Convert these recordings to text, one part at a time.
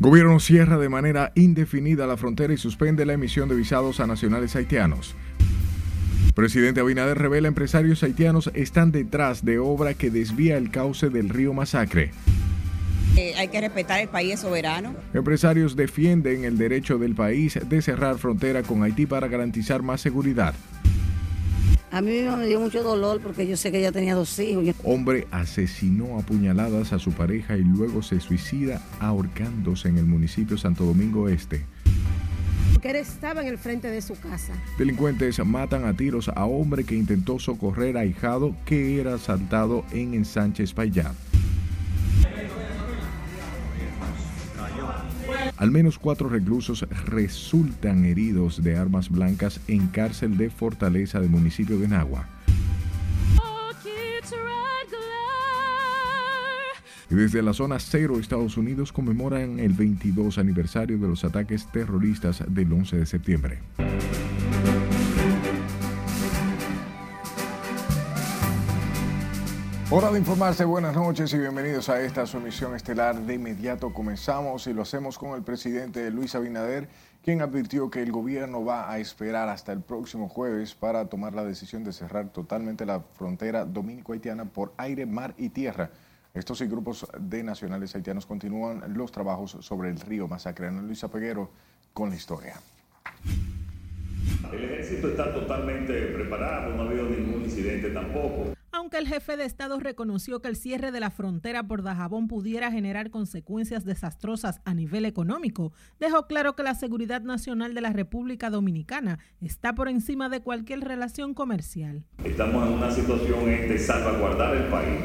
Gobierno cierra de manera indefinida la frontera y suspende la emisión de visados a nacionales haitianos. Presidente Abinader revela empresarios haitianos están detrás de obra que desvía el cauce del río Masacre. Eh, hay que respetar el país soberano. Empresarios defienden el derecho del país de cerrar frontera con Haití para garantizar más seguridad. A mí me dio mucho dolor porque yo sé que ella tenía dos hijos. Hombre asesinó a puñaladas a su pareja y luego se suicida ahorcándose en el municipio Santo Domingo Este. Que él estaba en el frente de su casa. Delincuentes matan a tiros a hombre que intentó socorrer a hijado que era asaltado en Ensánchez Payá. Al menos cuatro reclusos resultan heridos de armas blancas en cárcel de Fortaleza del municipio de Nagua. Y desde la zona cero Estados Unidos conmemoran el 22 aniversario de los ataques terroristas del 11 de septiembre. Hora de informarse, buenas noches y bienvenidos a esta su emisión estelar. De inmediato comenzamos y lo hacemos con el presidente Luis Abinader, quien advirtió que el gobierno va a esperar hasta el próximo jueves para tomar la decisión de cerrar totalmente la frontera dominico-haitiana por aire, mar y tierra. Estos y grupos de nacionales haitianos continúan los trabajos sobre el río Masacre. Ana Luisa Peguero con la historia. El ejército está totalmente preparado, no ha habido ningún incidente tampoco. Aunque el jefe de Estado reconoció que el cierre de la frontera por Dajabón pudiera generar consecuencias desastrosas a nivel económico, dejó claro que la seguridad nacional de la República Dominicana está por encima de cualquier relación comercial. Estamos en una situación de salvaguardar el país.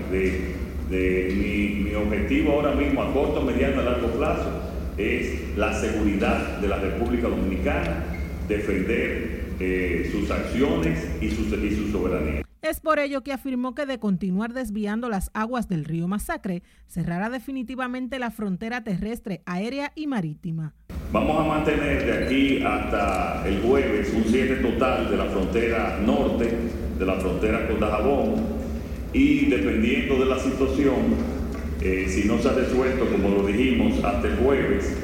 Mi, objetivo ahora mismo a corto, mediano y largo plazo es la seguridad de la República Dominicana, defender eh, sus acciones y su soberanía. Es por ello que afirmó que de continuar desviando las aguas del río Masacre, cerrará definitivamente la frontera terrestre, aérea y marítima. Vamos a mantener de aquí hasta el jueves un cierre total de la frontera norte, de la frontera con Dajabón, y dependiendo de la situación, eh, si no se ha resuelto, como lo dijimos, hasta el jueves,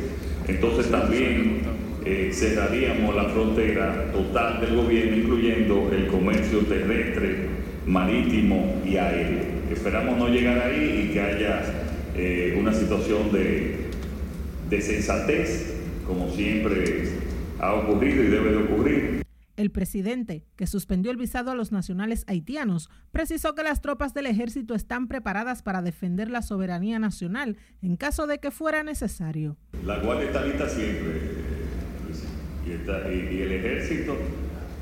entonces también eh, cerraríamos la frontera total del gobierno, incluyendo el comercio terrestre, marítimo y aéreo. Esperamos no llegar ahí y que haya eh, una situación de, de sensatez, como siempre ha ocurrido y debe de ocurrir. El presidente, que suspendió el visado a los nacionales haitianos, precisó que las tropas del ejército están preparadas para defender la soberanía nacional en caso de que fuera necesario. La Guardia está lista siempre, y, el ejército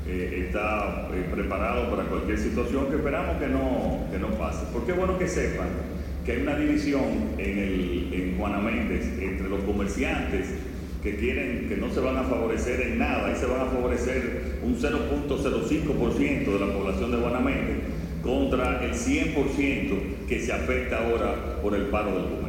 eh, está eh, preparado para cualquier situación que esperamos que no, que no pase. Porque es bueno que sepan que hay una división en, el, en Juana entre los comerciantes que quieren que no se van a favorecer en nada y se van a favorecer un 0.05% de la población de Juana Méndez contra el 100% que se afecta ahora por el paro del comercio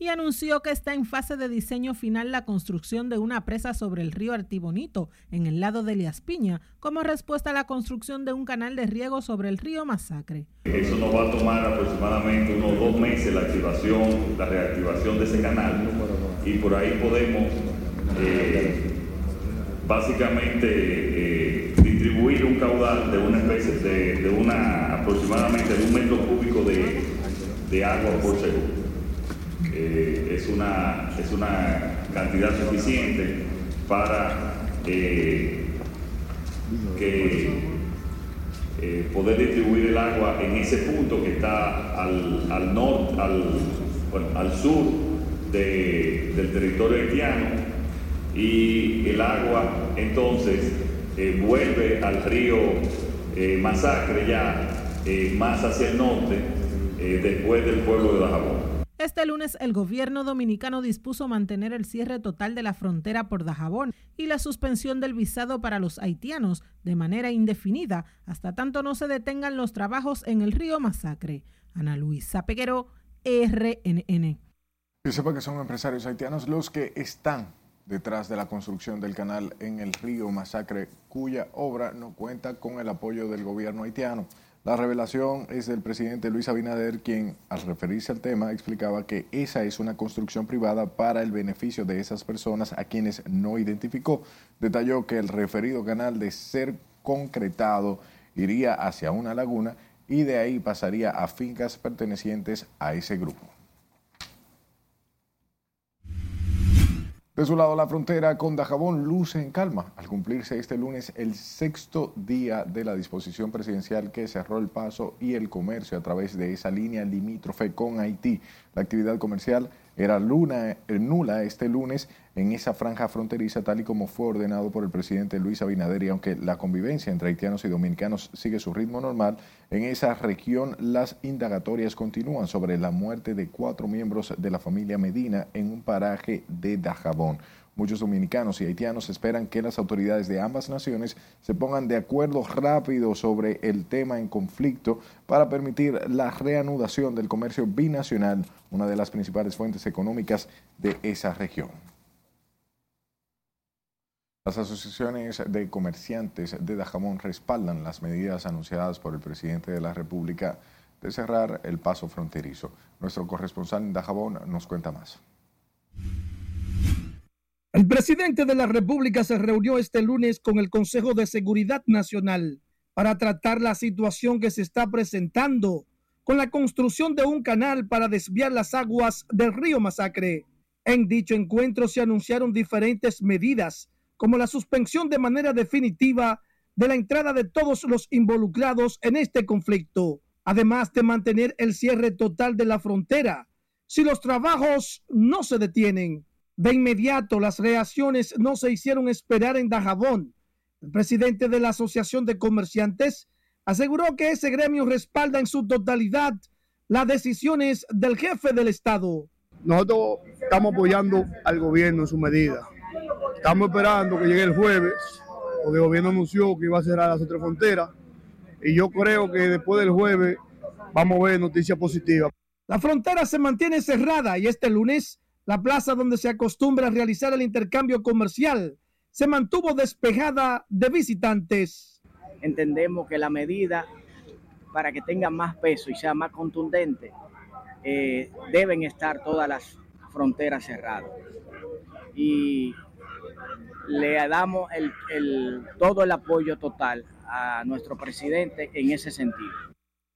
y anunció que está en fase de diseño final la construcción de una presa sobre el río Artibonito, en el lado de Lias Piña, como respuesta a la construcción de un canal de riego sobre el río Masacre. Eso nos va a tomar aproximadamente unos dos meses la activación, la reactivación de ese canal y por ahí podemos eh, básicamente eh, distribuir un caudal de una especie de, una aproximadamente de un metro cúbico de agua por segundo. Eh, es, una, es una cantidad suficiente para eh, que eh, poder distribuir el agua en ese punto que está al, al norte, al, al sur del territorio haitiano y el agua entonces vuelve al río Masacre ya más hacia el norte después del pueblo de Dajabón. Este lunes el gobierno dominicano dispuso mantener el cierre total de la frontera por Dajabón y la suspensión del visado para los haitianos de manera indefinida hasta tanto no se detengan los trabajos en el río Masacre. Ana Luisa Peguero, RNN. Yo sepa que son empresarios haitianos los que están detrás de la construcción del canal en el río Masacre, cuya obra no cuenta con el apoyo del gobierno haitiano. La revelación es del presidente Luis Abinader, quien al referirse al tema explicaba que esa es una construcción privada para el beneficio de esas personas a quienes no identificó. Detalló que el referido canal de ser concretado iría hacia una laguna y de ahí pasaría a fincas pertenecientes a ese grupo. De su lado, la frontera con Dajabón luce en calma al cumplirse este lunes el sexto día de la disposición presidencial que cerró el paso y el comercio a través de esa línea limítrofe con Haití. La actividad comercial era luna, eh, nula este lunes en esa franja fronteriza tal y como fue ordenado por el presidente Luis Abinader y aunque la convivencia entre haitianos y dominicanos sigue su ritmo normal, en esa región las indagatorias continúan sobre la muerte de cuatro miembros de la familia Medina en un paraje de Dajabón. Muchos dominicanos y haitianos esperan que las autoridades de ambas naciones se pongan de acuerdo rápido sobre el tema en conflicto para permitir la reanudación del comercio binacional, una de las principales fuentes económicas de esa región. Las asociaciones de comerciantes de Dajamón respaldan las medidas anunciadas por el presidente de la República de cerrar el paso fronterizo. Nuestro corresponsal en Dajabón nos cuenta más. El presidente de la República se reunió este lunes con el Consejo de Seguridad Nacional para tratar la situación que se está presentando con la construcción de un canal para desviar las aguas del río Masacre. En dicho encuentro se anunciaron diferentes medidas, como la suspensión de manera definitiva de la entrada de todos los involucrados en este conflicto, además de mantener el cierre total de la frontera si los trabajos no se detienen. De inmediato, las reacciones no se hicieron esperar en Dajabón. El presidente de la Asociación de Comerciantes aseguró que ese gremio respalda en su totalidad las decisiones del jefe del Estado. Nosotros estamos apoyando al gobierno en su medida. Estamos esperando que llegue el jueves, porque el gobierno anunció que iba a cerrar las otras fronteras. Y yo creo que después del jueves vamos a ver noticias positivas. La frontera se mantiene cerrada y este lunes la plaza donde se acostumbra a realizar el intercambio comercial se mantuvo despejada de visitantes. Entendemos que la medida para que tenga más peso y sea más contundente, eh, deben estar todas las fronteras cerradas. Y le damos todo el apoyo total a nuestro presidente en ese sentido.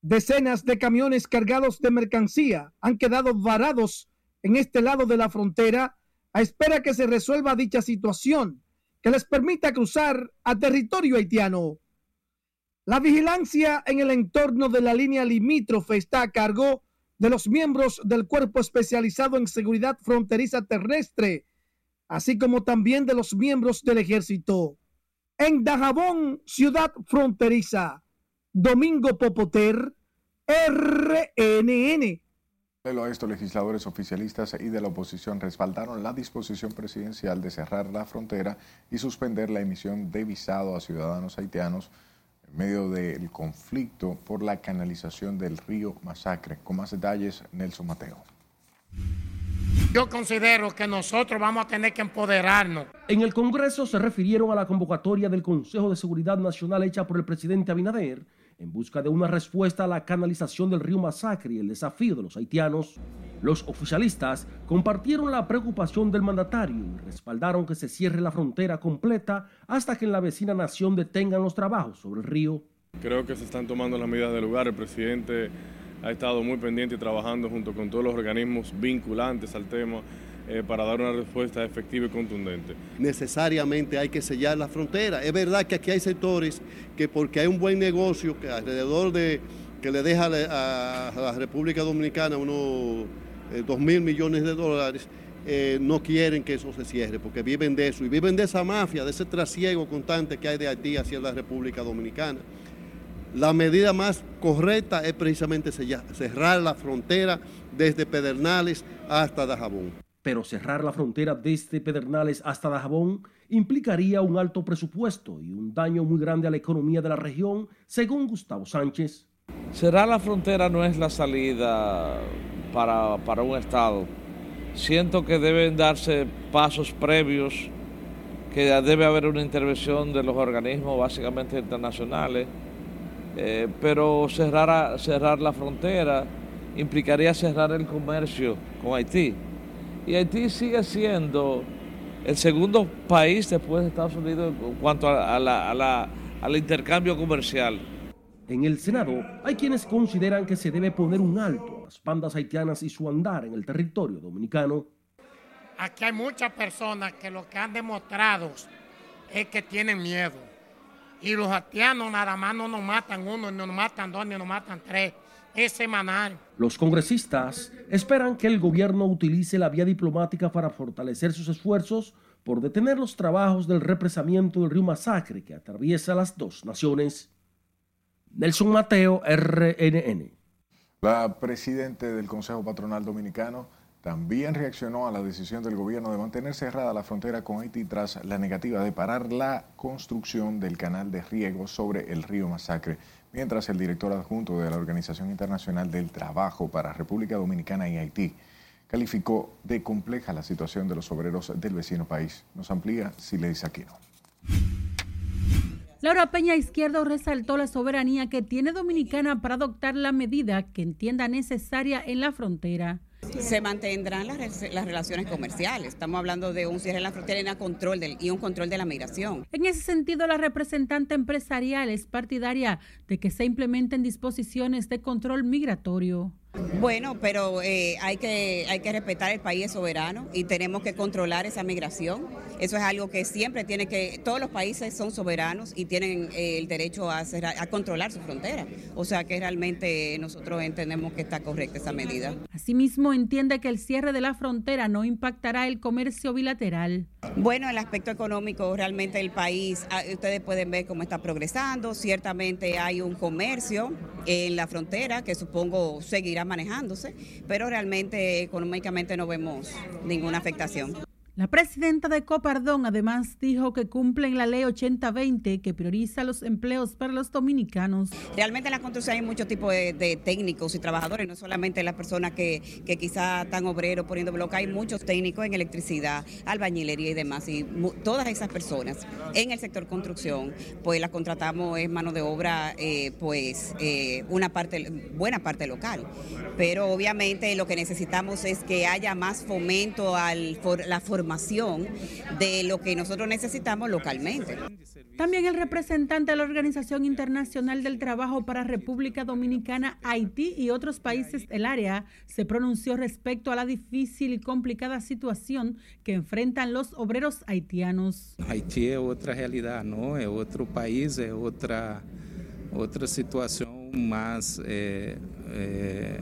Decenas de camiones cargados de mercancía han quedado varados en este lado de la frontera a espera que se resuelva dicha situación que les permita cruzar a territorio haitiano. La vigilancia en el entorno de la línea limítrofe está a cargo de los miembros del Cuerpo Especializado en Seguridad Fronteriza Terrestre, así como también de los miembros del Ejército. En Dajabón, ciudad fronteriza, Domingo Popoter, RNN. A esto, legisladores oficialistas y de la oposición respaldaron la disposición presidencial de cerrar la frontera y suspender la emisión de visado a ciudadanos haitianos en medio del conflicto por la canalización del río Masacre. Con más detalles, Nelson Mateo. Yo considero que nosotros vamos a tener que empoderarnos. En el Congreso se refirieron a la convocatoria del Consejo de Seguridad Nacional hecha por el presidente Abinader en busca de una respuesta a la canalización del río Masacre y el desafío de los haitianos, los oficialistas compartieron la preocupación del mandatario y respaldaron que se cierre la frontera completa hasta que en la vecina nación detengan los trabajos sobre el río. Creo que se están tomando las medidas del lugar. El presidente ha estado muy pendiente y trabajando junto con todos los organismos vinculantes al tema eh, para dar una respuesta efectiva y contundente. Necesariamente hay que sellar la frontera. Es verdad que aquí hay sectores que porque hay un buen negocio que alrededor de que le deja a, la República Dominicana unos eh, dos mil millones de dólares, eh, no quieren que eso se cierre, porque viven de eso y viven de esa mafia, de ese trasiego constante que hay de Haití hacia la República Dominicana. La medida más correcta es precisamente cerrar la frontera desde Pedernales hasta Dajabón pero cerrar la frontera desde Pedernales hasta Dajabón implicaría un alto presupuesto y un daño muy grande a la economía de la región, según Gustavo Sánchez. Cerrar la frontera no es la salida para, para un Estado. Siento que deben darse pasos previos, que debe haber una intervención de los organismos básicamente internacionales, Eh, pero cerrar, cerrar la frontera implicaría cerrar el comercio con Haití. Y Haití sigue siendo el segundo país después de Estados Unidos en cuanto al intercambio comercial. En el Senado hay quienes consideran que se debe poner un alto a las bandas haitianas y su andar en el territorio dominicano. Aquí hay muchas personas que lo que han demostrado es que tienen miedo. Y los haitianos nada más no nos matan uno, no nos matan dos, ni nos matan tres. Es semanal. Los congresistas esperan que el gobierno utilice la vía diplomática para fortalecer sus esfuerzos por detener los trabajos del represamiento del río Masacre que atraviesa las dos naciones. Nelson Mateo, RNN. La presidenta del Consejo Patronal Dominicano también reaccionó a la decisión del gobierno de mantener cerrada la frontera con Haití tras la negativa de parar la construcción del canal de riego sobre el río Masacre, mientras el director adjunto de la Organización Internacional del Trabajo para República Dominicana y Haití calificó de compleja la situación de los obreros del vecino país. Nos amplía Siledis Aquino. Laura Peña Izquierdo resaltó la soberanía que tiene Dominicana para adoptar la medida que entienda necesaria en la frontera. Se mantendrán las, relaciones comerciales. Estamos hablando de un cierre en la frontera y control del, y un control de la migración. En ese sentido, la representante empresarial es partidaria de que se implementen disposiciones de control migratorio. Bueno, pero eh, hay, que, hay que respetar el país soberano y tenemos que controlar esa migración. Eso es algo que siempre tiene que, todos los países son soberanos y tienen eh, el derecho a, hacer, a controlar su frontera. O sea que realmente nosotros entendemos que está correcta esa medida. Asimismo, entiende que el cierre de la frontera no impactará el comercio bilateral. Bueno, el aspecto económico, realmente el país, ah, ustedes pueden ver cómo está progresando. Ciertamente hay un comercio en la frontera que supongo seguirá manejándose, pero realmente económicamente no vemos ninguna afectación. La presidenta de Copardón además dijo que cumplen la ley 8020 que prioriza los empleos para los dominicanos. Realmente en la construcción hay muchos tipos de, técnicos y trabajadores, no solamente las personas que, que quizá están obreros poniendo bloques, hay muchos técnicos en electricidad, albañilería y demás. Y todas esas personas en el sector construcción, pues las contratamos es mano de obra, eh, pues eh, una parte, buena parte local. Pero obviamente lo que necesitamos es que haya más fomento a la formación de lo que nosotros necesitamos localmente. También el representante de la Organización Internacional del Trabajo para República Dominicana, Haití y otros países del área se pronunció respecto a la difícil y complicada situación que enfrentan los obreros haitianos. Haití es otra realidad, ¿no? Es otro país, es otra, otra situación más... Eh, eh,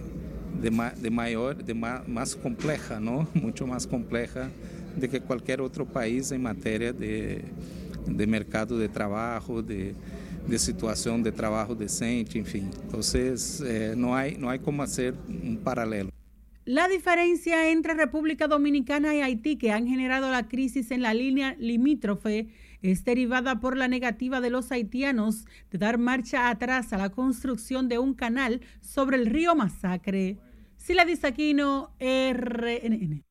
de, de, mayor, de más, más compleja, ¿no? Mucho más compleja de que cualquier otro país en materia de, de mercado de trabajo, de, de, situación de trabajo decente, en fin. Entonces, eh, no, hay, no hay como hacer un paralelo. La diferencia entre República Dominicana y Haití que han generado la crisis en la línea limítrofe es derivada por la negativa de los haitianos de dar marcha atrás a la construcción de un canal sobre el río Masacre. Sila Disaquino, RNN.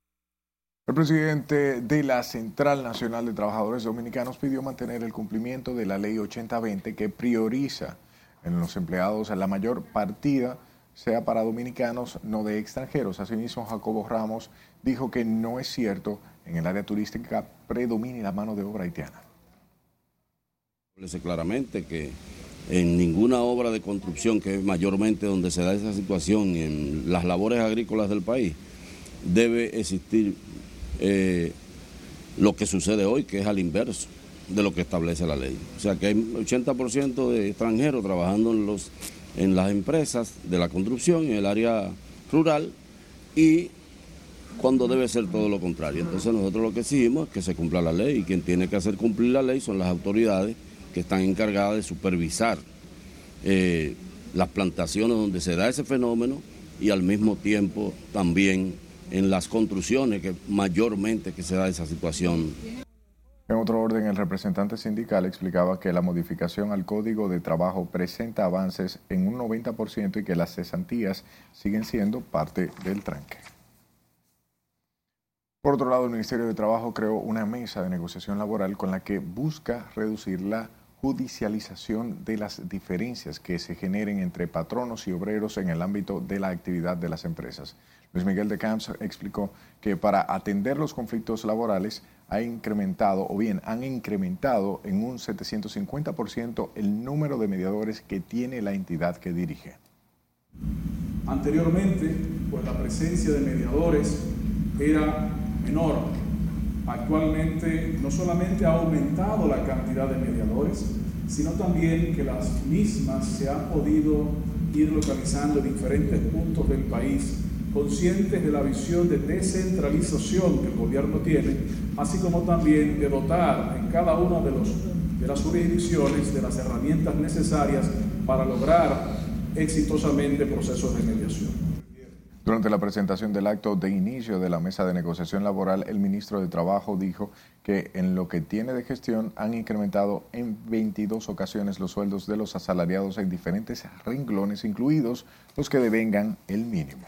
El presidente de la Central Nacional de Trabajadores Dominicanos pidió mantener el cumplimiento de la ley 8020 que prioriza en los empleados la mayor partida sea para dominicanos, no de extranjeros. Asimismo, Jacobo Ramos dijo que no es cierto en el área turística predomine la mano de obra haitiana. Claramente que en ninguna obra de construcción, que es mayormente donde se da esa situación, en las labores agrícolas del país, debe existir eh, lo que sucede hoy, que es al inverso de lo que establece la ley. O sea que hay 80% de extranjeros trabajando en, los, en las empresas de la construcción, en el área rural, y cuando debe ser todo lo contrario. Entonces nosotros lo que exigimos es que se cumpla la ley y quien tiene que hacer cumplir la ley son las autoridades que están encargadas de supervisar eh, las plantaciones donde se da ese fenómeno y al mismo tiempo también en las construcciones que mayormente que se da esa situación. En otro orden, el representante sindical explicaba que la modificación al Código de Trabajo presenta avances en un 90% y que las cesantías siguen siendo parte del tranque. Por otro lado, el Ministerio de Trabajo creó una mesa de negociación laboral con la que busca reducir la judicialización de las diferencias que se generen entre patronos y obreros en el ámbito de la actividad de las empresas. Luis Miguel de Camps explicó que para atender los conflictos laborales ha incrementado, o bien han incrementado en un 750% el número de mediadores que tiene la entidad que dirige. Anteriormente, pues la presencia de mediadores era menor. Actualmente no solamente ha aumentado la cantidad de mediadores, sino también que las mismas se han podido ir localizando en diferentes puntos del país, conscientes de la visión de descentralización que el gobierno tiene, así como también de dotar en cada una de, los, de las jurisdicciones de las herramientas necesarias para lograr exitosamente procesos de mediación. Durante la presentación del acto de inicio de la mesa de negociación laboral, el ministro de Trabajo dijo que en lo que tiene de gestión han incrementado en 22 ocasiones los sueldos de los asalariados en diferentes renglones, incluidos los que devengan el mínimo.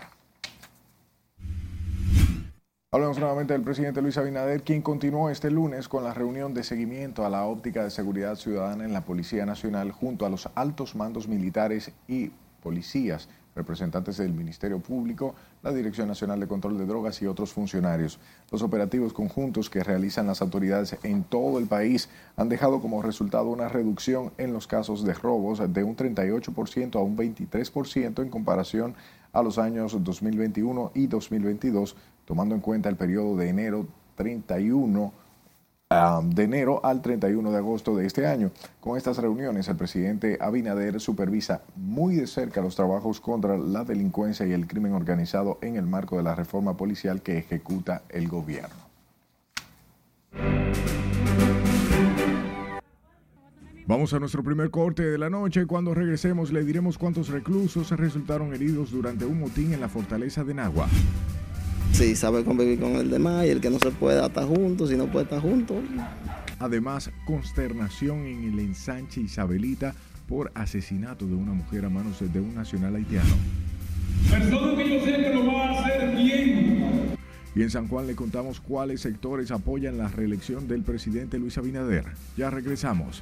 Hablamos nuevamente del presidente Luis Abinader, quien continuó este lunes con la reunión de seguimiento a la óptica de seguridad ciudadana en la Policía Nacional junto a los altos mandos militares y policías representantes del Ministerio Público, la Dirección Nacional de Control de Drogas y otros funcionarios. Los operativos conjuntos que realizan las autoridades en todo el país han dejado como resultado una reducción en los casos de robos de un 38% a un 23% en comparación a los años 2021 y 2022, tomando en cuenta el periodo de enero 31 de enero al 31 de agosto de este año. Con estas reuniones, el presidente Abinader supervisa muy de cerca los trabajos contra la delincuencia y el crimen organizado en el marco de la reforma policial que ejecuta el gobierno. Vamos a nuestro primer corte de la noche. Cuando regresemos le diremos cuántos reclusos resultaron heridos durante un motín en la fortaleza de Nagua. Sí, sabe convivir con el demás y el que no se puede estar juntos, si no puede estar juntos. Además, consternación en el ensanche Isabelita por asesinato de una mujer a manos de un nacional haitiano. Persona que yo sé que lo va a hacer bien. Y en San Juan le contamos cuáles sectores apoyan la reelección del presidente Luis Abinader. Ya regresamos.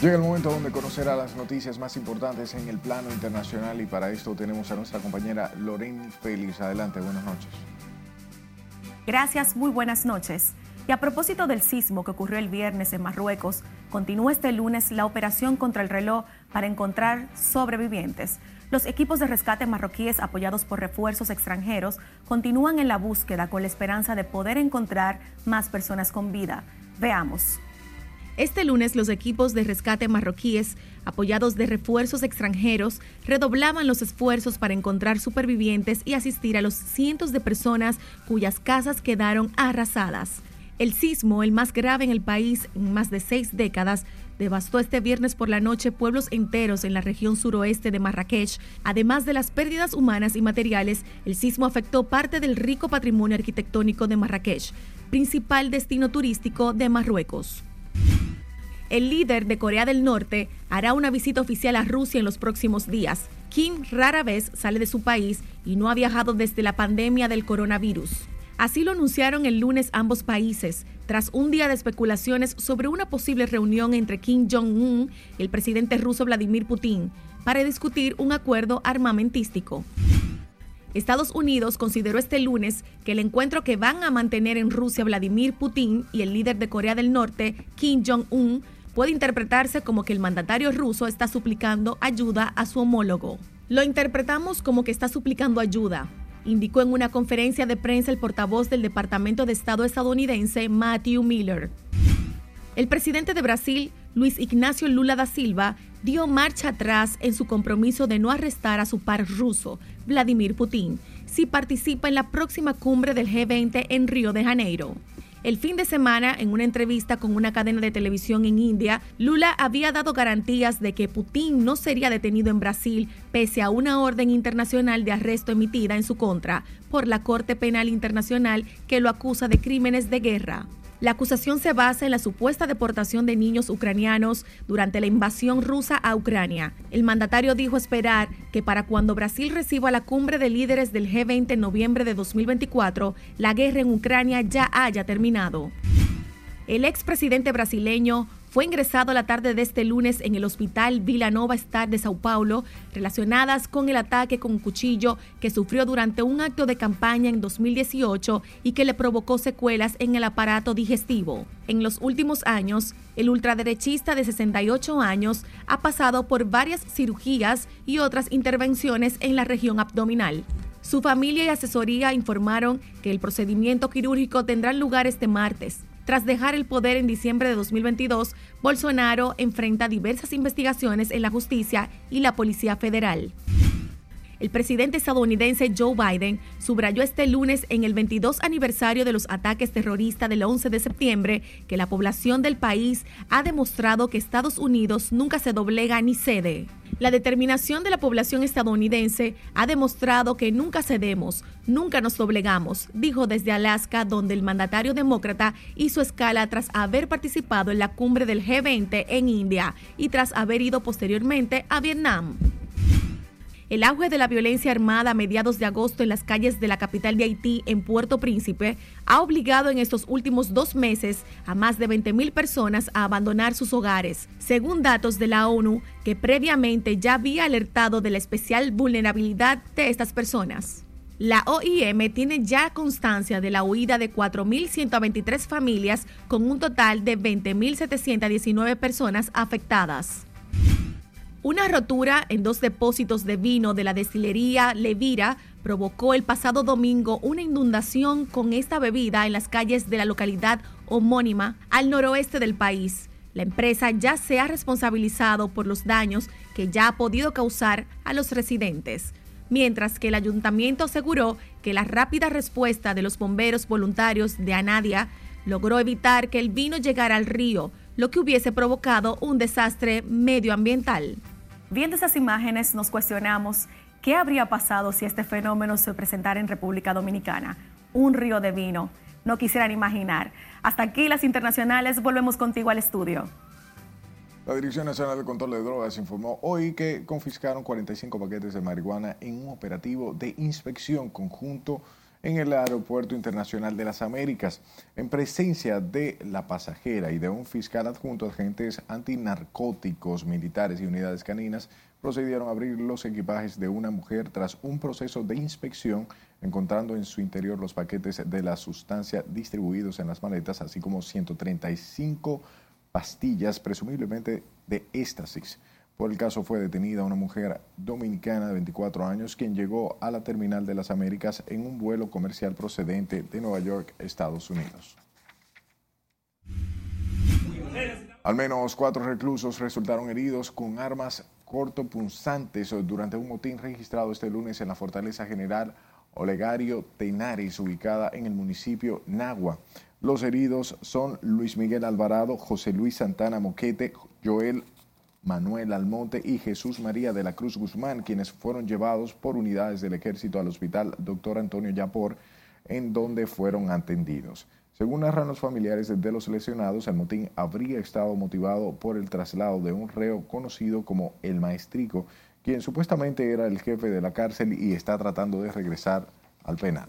Llega el momento donde conocerá las noticias más importantes en el plano internacional y para esto tenemos a nuestra compañera Lorraine Félix. Adelante, buenas noches. Gracias, muy buenas noches. Y a propósito del sismo que ocurrió el viernes en Marruecos, continúa este lunes la operación contra el reloj para encontrar sobrevivientes. Los equipos de rescate marroquíes apoyados por refuerzos extranjeros continúan en la búsqueda con la esperanza de poder encontrar más personas con vida. Veamos. Este lunes los equipos de rescate marroquíes, apoyados de refuerzos extranjeros, redoblaban los esfuerzos para encontrar supervivientes y asistir a los cientos de personas cuyas casas quedaron arrasadas. El sismo, el más grave en el país en más de seis décadas, devastó este viernes por la noche pueblos enteros en la región suroeste de Marrakech. Además de las pérdidas humanas y materiales, el sismo afectó parte del rico patrimonio arquitectónico de Marrakech, principal destino turístico de Marruecos. El líder de Corea del Norte hará una visita oficial a Rusia en los próximos días. Kim rara vez sale de su país y no ha viajado desde la pandemia del coronavirus. Así lo anunciaron el lunes ambos países, tras un día de especulaciones sobre una posible reunión entre Kim Jong-un y el presidente ruso Vladimir Putin para discutir un acuerdo armamentístico. Estados Unidos consideró este lunes que el encuentro que van a mantener en Rusia Vladimir Putin y el líder de Corea del Norte, Kim Jong-un, puede interpretarse como que el mandatario ruso está suplicando ayuda a su homólogo. Lo interpretamos como que está suplicando ayuda, indicó en una conferencia de prensa el portavoz del Departamento de Estado estadounidense, Matthew Miller. El presidente de Brasil, Luis Ignacio Lula da Silva, dio marcha atrás en su compromiso de no arrestar a su par ruso, Vladimir Putin, si participa en la próxima cumbre del G20 en Río de Janeiro. El fin de semana, en una entrevista con una cadena de televisión en India, Lula había dado garantías de que Putin no sería detenido en Brasil pese a una orden internacional de arresto emitida en su contra por la Corte Penal Internacional que lo acusa de crímenes de guerra. La acusación se basa en la supuesta deportación de niños ucranianos durante la invasión rusa a Ucrania. El mandatario dijo esperar que para cuando Brasil reciba la cumbre de líderes del G20 en noviembre de 2024, la guerra en Ucrania ya haya terminado. El expresidente brasileño fue ingresado la tarde de este lunes en el hospital Vila Nova Star de Sao Paulo, relacionadas con el ataque con cuchillo que sufrió durante un acto de campaña en 2018 y que le provocó secuelas en el aparato digestivo. En los últimos años, el ultraderechista de 68 años ha pasado por varias cirugías y otras intervenciones en la región abdominal. Su familia y asesoría informaron que el procedimiento quirúrgico tendrá lugar este martes. Tras dejar el poder en diciembre de 2022, Bolsonaro enfrenta diversas investigaciones en la justicia y la Policía Federal. El presidente estadounidense Joe Biden subrayó este lunes en el 22 aniversario de los ataques terroristas del 11 de septiembre que la población del país ha demostrado que Estados Unidos nunca se doblega ni cede. La determinación de la población estadounidense ha demostrado que nunca cedemos, nunca nos doblegamos, dijo desde Alaska, donde el mandatario demócrata hizo escala tras haber participado en la cumbre del G20 en India y tras haber ido posteriormente a Vietnam. El auge de la violencia armada a mediados de agosto en las calles de la capital de Haití, en Puerto Príncipe, ha obligado en estos últimos dos meses a más de 20.000 personas a abandonar sus hogares, según datos de la ONU, que previamente ya había alertado de la especial vulnerabilidad de estas personas. La OIM tiene ya constancia de la huida de 4.123 familias con un total de 20.719 personas afectadas. Una rotura en dos depósitos de vino de la destilería Levira provocó el pasado domingo una inundación con esta bebida en las calles de la localidad homónima al noroeste del país. La empresa ya se ha responsabilizado por los daños que ya ha podido causar a los residentes, mientras que el ayuntamiento aseguró que la rápida respuesta de los bomberos voluntarios de Anadia logró evitar que el vino llegara al río, lo que hubiese provocado un desastre medioambiental. Viendo esas imágenes nos cuestionamos qué habría pasado si este fenómeno se presentara en República Dominicana. Un río de vino. No quisieran imaginar. Hasta aquí las internacionales. Volvemos contigo al estudio. La Dirección Nacional de Control de Drogas informó hoy que confiscaron 45 paquetes de marihuana en un operativo de inspección conjunto en el Aeropuerto Internacional de las Américas, en presencia de la pasajera y de un fiscal adjunto, agentes antinarcóticos, militares y unidades caninas procedieron a abrir los equipajes de una mujer tras un proceso de inspección, encontrando en su interior los paquetes de la sustancia distribuidos en las maletas, así como 135 pastillas, presumiblemente de éxtasis. Por el caso fue detenida una mujer dominicana de 24 años quien llegó a la terminal de las Américas en un vuelo comercial procedente de Nueva York, Estados Unidos. Al menos cuatro reclusos resultaron heridos con armas cortopunzantes durante un motín registrado este lunes en la Fortaleza General Olegario Tenares, ubicada en el municipio Nagua. Los heridos son Luis Miguel Alvarado, José Luis Santana Moquete, Joel Manuel Almonte y Jesús María de la Cruz Guzmán, quienes fueron llevados por unidades del ejército al hospital Dr. Antonio Yapor, en donde fueron atendidos. Según narran los familiares de los lesionados, el motín habría estado motivado por el traslado de un reo conocido como el Maestrico, quien supuestamente era el jefe de la cárcel y está tratando de regresar al penal.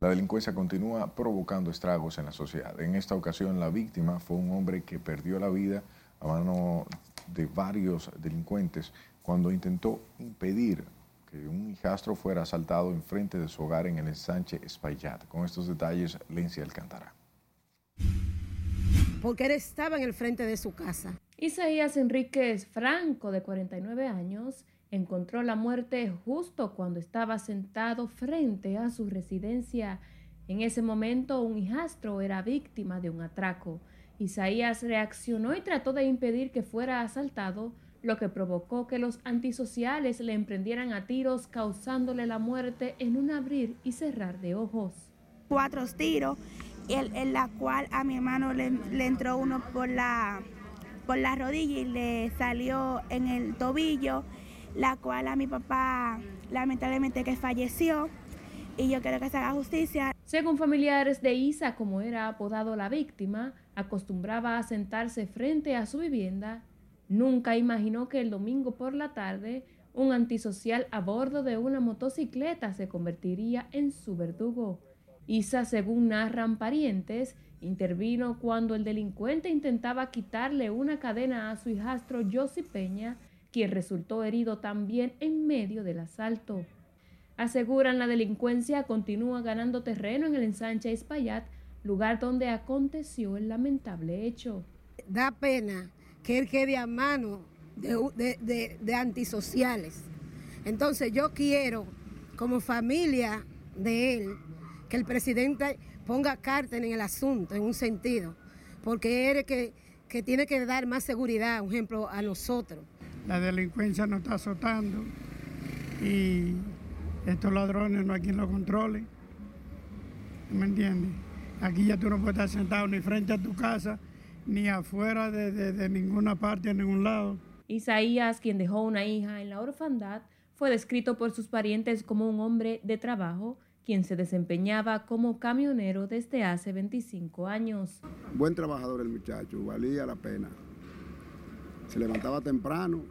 La delincuencia continúa provocando estragos en la sociedad. En esta ocasión la víctima fue un hombre que perdió la vida a mano de varios delincuentes cuando intentó impedir que un hijastro fuera asaltado en frente de su hogar en el ensanche Espaillat. Con estos detalles, Lencia Alcántara. Porque él estaba en el frente de su casa. Isaías Enríquez Franco, de 49 años, encontró la muerte justo cuando estaba sentado frente a su residencia. En ese momento, un hijastro era víctima de un atraco. Isaías reaccionó y trató de impedir que fuera asaltado, lo que provocó que los antisociales le emprendieran a tiros, causándole la muerte en un abrir y cerrar de ojos. Cuatro tiros, en, la cual a mi hermano le, entró uno por la, por la rodilla y le salió en el tobillo, la cual a mi papá lamentablemente que falleció. y yo quiero que se haga justicia. Según familiares de Isa, como era apodado la víctima, acostumbraba a sentarse frente a su vivienda. Nunca imaginó que el domingo por la tarde un antisocial a bordo de una motocicleta se convertiría en su verdugo. Isa, según narran parientes, intervino cuando el delincuente intentaba quitarle una cadena a su hijastro Josi Peña, quien resultó herido también en medio del asalto. Aseguran la delincuencia continúa ganando terreno en el ensanche Espaillat, lugar donde aconteció el lamentable hecho. Da pena que él quede a mano de, antisociales. Entonces yo quiero, como familia de él, que el presidente ponga carta en el asunto, en un sentido, porque él es que, que tiene que dar más seguridad, un ejemplo, a nosotros. La delincuencia nos está azotando y estos ladrones no hay quien los controle. ¿Me entiendes? Aquí ya tú no puedes estar sentado ni frente a tu casa, ni afuera de, de ninguna parte, en ningún lado. Isaías, quien dejó una hija en la orfandad, fue descrito por sus parientes como un hombre de trabajo, quien se desempeñaba como camionero desde hace 25 años. Buen trabajador el muchacho, valía la pena. Se levantaba temprano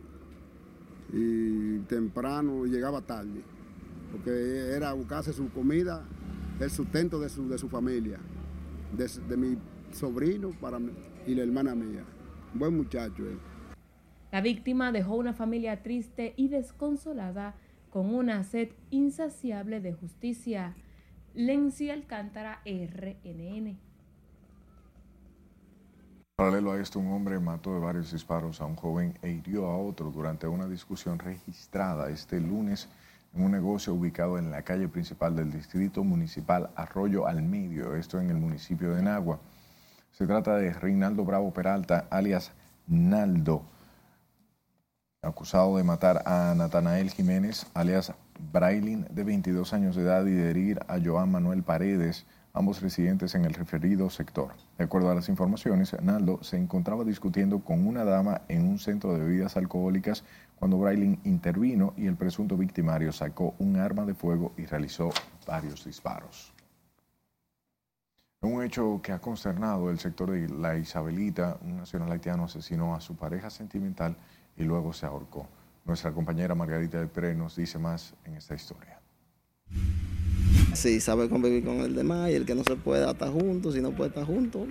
y temprano llegaba tarde, porque era buscarse su comida, el sustento de su, de su familia, de, mi sobrino para y la hermana mía. Buen muchacho él. La víctima dejó una familia triste y desconsolada con una sed insaciable de justicia. Lenzi Alcántara, RNN. Paralelo a esto, un hombre mató de varios disparos a un joven e hirió a otro durante una discusión registrada este lunes en un negocio ubicado en la calle principal del distrito municipal Arroyo al Medio, esto en el municipio de Nagua. Se trata de Reinaldo Bravo Peralta, alias Naldo acusado de matar a Natanael Jiménez, alias Brailin, de 22 años de edad, y de herir a Joan Manuel Paredes, ambos residentes en el referido sector. De acuerdo a las informaciones, Naldo se encontraba discutiendo con una dama en un centro de bebidas alcohólicas cuando Brailin intervino y el presunto victimario sacó un arma de fuego y realizó varios disparos. Un hecho que ha consternado el sector de la Isabelita, un nacional haitiano asesinó a su pareja sentimental y luego se ahorcó. Nuestra compañera Margarita de Pérez nos dice más en esta historia. Sí, sabe convivir con el demás y el que no se puede estar juntos, si no puede estar juntos,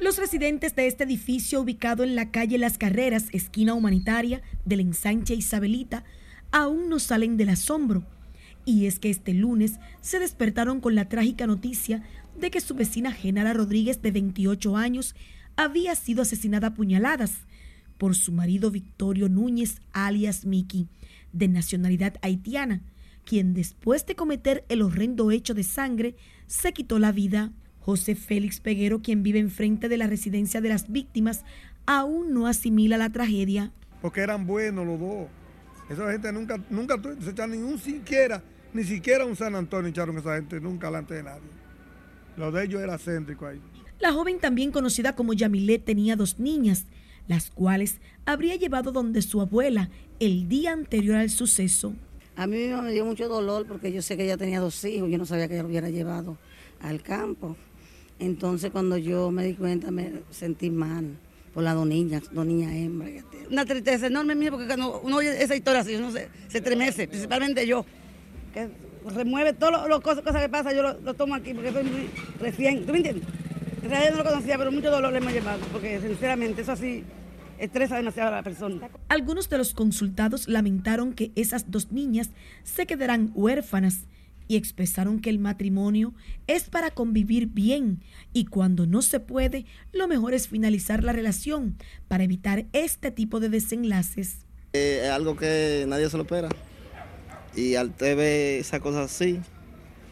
Los residentes de este edificio ubicado en la calle Las Carreras, esquina humanitaria del ensanche Isabelita, aún no salen del asombro. Y es que este lunes se despertaron con la trágica noticia de que su vecina Genara Rodríguez, de 28 años, había sido asesinada a puñaladas por su marido Victorio Núñez, alias Miki, de nacionalidad haitiana, quien después de cometer el horrendo hecho de sangre se quitó la vida. José Félix Peguero, quien vive enfrente de la residencia de las víctimas, aún no asimila la tragedia. Porque eran buenos los dos. Esa gente nunca, nunca se echaron ni un siquiera, ni siquiera un San Antonio echaron esa gente nunca delante de nadie. Lo de ellos era céntrico ahí. La joven también conocida como Yamilet tenía dos niñas, las cuales habría llevado donde su abuela el día anterior al suceso. A mí me dio mucho dolor porque yo sé que ella tenía dos hijos, yo no sabía que ella lo hubiera llevado al campo. Entonces cuando yo me di cuenta me sentí mal por las dos niñas, dos niñas hembras. Una tristeza enorme mía porque cuando uno oye esa historia así, uno se, se tremece, principalmente yo, que remueve todas las cosas, que pasan, yo lo, tomo aquí porque soy muy recién, ¿tú me entiendes? En realidad no lo conocía, pero mucho dolor le hemos llevado, porque sinceramente eso así estresa demasiado a la persona. Algunos de los consultados lamentaron que esas dos niñas se quedarán huérfanas y expresaron que el matrimonio es para convivir bien y cuando no se puede, lo mejor es finalizar la relación para evitar este tipo de desenlaces. Eh, es algo que nadie se lo espera y al TV esa cosa así,